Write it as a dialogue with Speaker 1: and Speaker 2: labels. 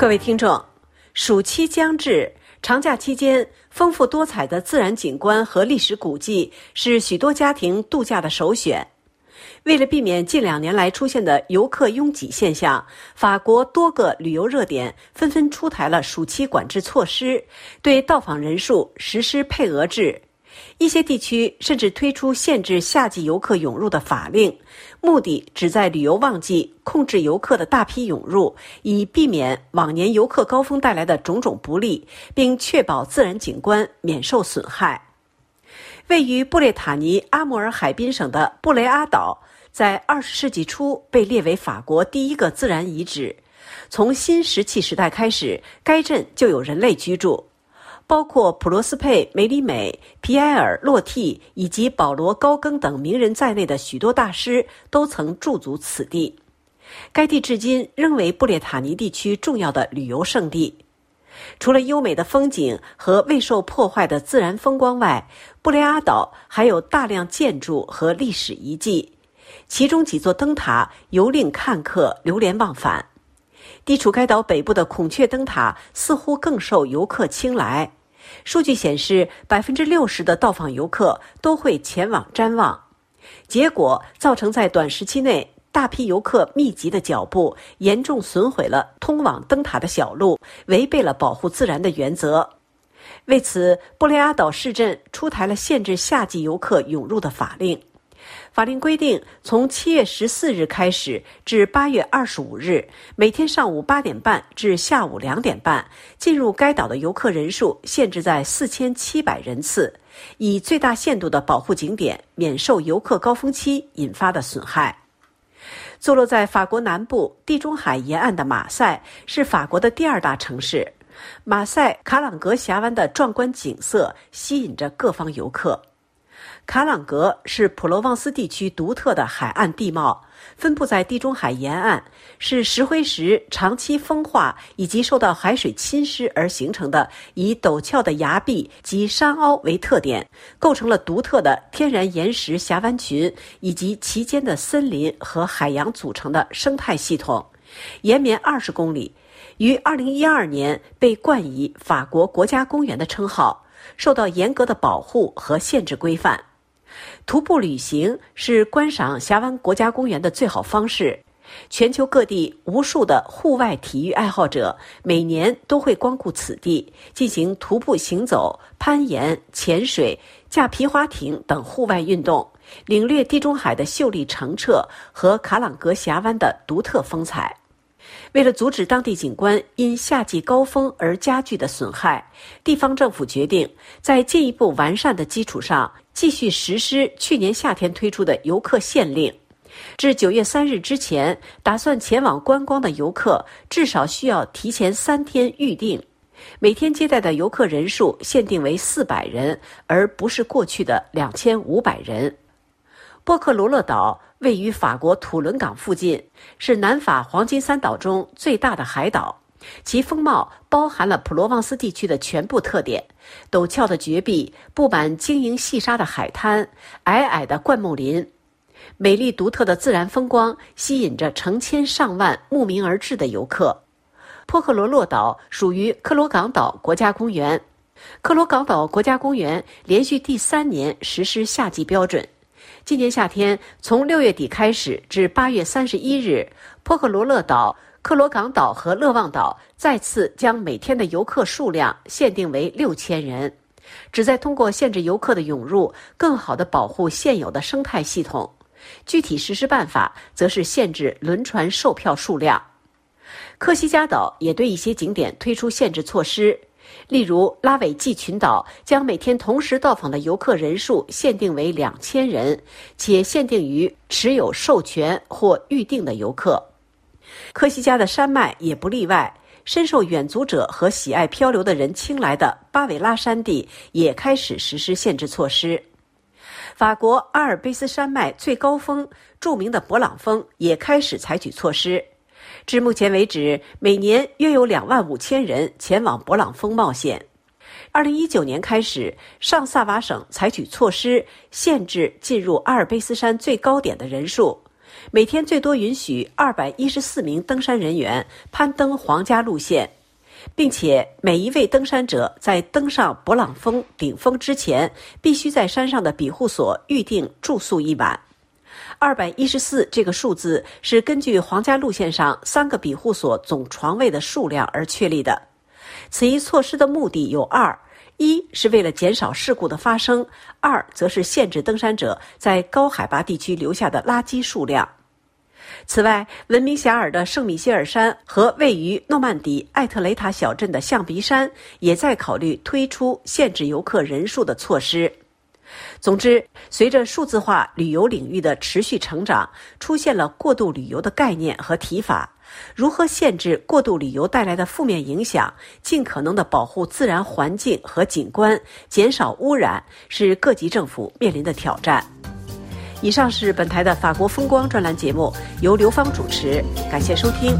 Speaker 1: 各位听众，暑期将至，长假期间，丰富多彩的自然景观和历史古迹是许多家庭度假的首选。为了避免近两年来出现的游客拥挤现象，法国多个旅游热点纷纷出台了暑期管制措施，对到访人数实施配额制。一些地区甚至推出限制夏季游客涌入的法令，目的旨在旅游旺季控制游客的大批涌入，以避免往年游客高峰带来的种种不利，并确保自然景观免受损害。位于布列塔尼阿穆尔海滨省的布雷阿岛，在二十世纪初被列为法国第一个自然遗址。从新石器时代开始，该镇就有人类居住。包括普罗斯佩、梅里美、皮埃尔·洛蒂以及保罗·高更等名人在内的许多大师都曾驻足此地。该地至今仍为布列塔尼地区重要的旅游胜地。除了优美的风景和未受破坏的自然风光外，布雷阿岛还有大量建筑和历史遗迹，其中几座灯塔尤令看客流连忘返。地处该岛北部的孔雀灯塔似乎更受游客青睐。数据显示，百分之六十的到访游客都会前往瞻望，结果造成在短时期内大批游客密集的脚步，严重损毁了通往灯塔的小路，违背了保护自然的原则。为此，布雷阿岛市镇出台了限制夏季游客涌入的法令。法令规定，从七月十四日开始至八月二十五日，每天上午八点半至下午两点半，进入该岛的游客人数限制在四千七百人次，以最大限度的保护景点免受游客高峰期引发的损害。坐落在法国南部地中海沿岸的马赛是法国的第二大城市，马赛卡朗格峡湾的壮观景色吸引着各方游客。卡朗格是普罗旺斯地区独特的海岸地貌，分布在地中海沿岸，是石灰石长期风化以及受到海水侵蚀而形成的，以陡峭的崖壁及山凹为特点，构成了独特的天然岩石峡湾群以及其间的森林和海洋组成的生态系统，延绵二十公里，于二零一二年被冠以法国国家公园的称号，受到严格的保护和限制规范。徒步旅行是观赏峡湾国家公园的最好方式。全球各地无数的户外体育爱好者每年都会光顾此地，进行徒步行走、攀岩、潜水、驾皮划艇等户外运动，领略地中海的秀丽澄澈和卡朗格峡湾的独特风采。为了阻止当地景观因夏季高峰而加剧的损害，地方政府决定在进一步完善的基础上，继续实施去年夏天推出的游客限令。至九月三日之前，打算前往观光的游客至少需要提前三天预定，每天接待的游客人数限定为四百人，而不是过去的两千五百人。波克罗勒岛。位于法国土伦港附近，是南法黄金三岛中最大的海岛。其风貌包含了普罗旺斯地区的全部特点：陡峭的绝壁、布满晶莹细沙的海滩、矮矮的灌木林。美丽独特的自然风光吸引着成千上万慕名而至的游客。波克罗洛岛属于克罗港岛国家公园。克罗港岛国家公园连续第三年实施夏季标准。今年夏天，从六月底开始至八月三十一日，波克罗勒岛、克罗港岛和勒旺岛再次将每天的游客数量限定为六千人，旨在通过限制游客的涌入，更好地保护现有的生态系统。具体实施办法则是限制轮船售票数量。科西嘉岛也对一些景点推出限制措施。例如，拉韦济群岛将每天同时到访的游客人数限定为两千人，且限定于持有授权或预定的游客。科西嘉的山脉也不例外，深受远足者和喜爱漂流的人青睐的巴韦拉山地也开始实施限制措施。法国阿尔卑斯山脉最高峰著名的勃朗峰也开始采取措施。至目前为止，每年约有两万五千人前往勃朗峰冒险。二零一九年开始，上萨瓦省采取措施，限制进入阿尔卑斯山最高点的人数，每天最多允许二百一十四名登山人员攀登皇家路线。并且每一位登山者在登上勃朗峰顶峰之前，必须在山上的庇护所预定住宿一晚。二百一十四这个数字是根据皇家路线上三个庇护所总床位的数量而确立的。此一措施的目的有二：一是为了减少事故的发生；二则是限制登山者在高海拔地区留下的垃圾数量。此外，闻名遐迩的圣米歇尔山和位于诺曼底艾特雷塔小镇的象鼻山也在考虑推出限制游客人数的措施。总之，随着数字化旅游领域的持续成长，出现了过度旅游的概念和提法。如何限制过度旅游带来的负面影响，尽可能的保护自然环境和景观，减少污染，是各级政府面临的挑战。以上是本台的法国风光专栏节目，由刘芳主持，感谢收听。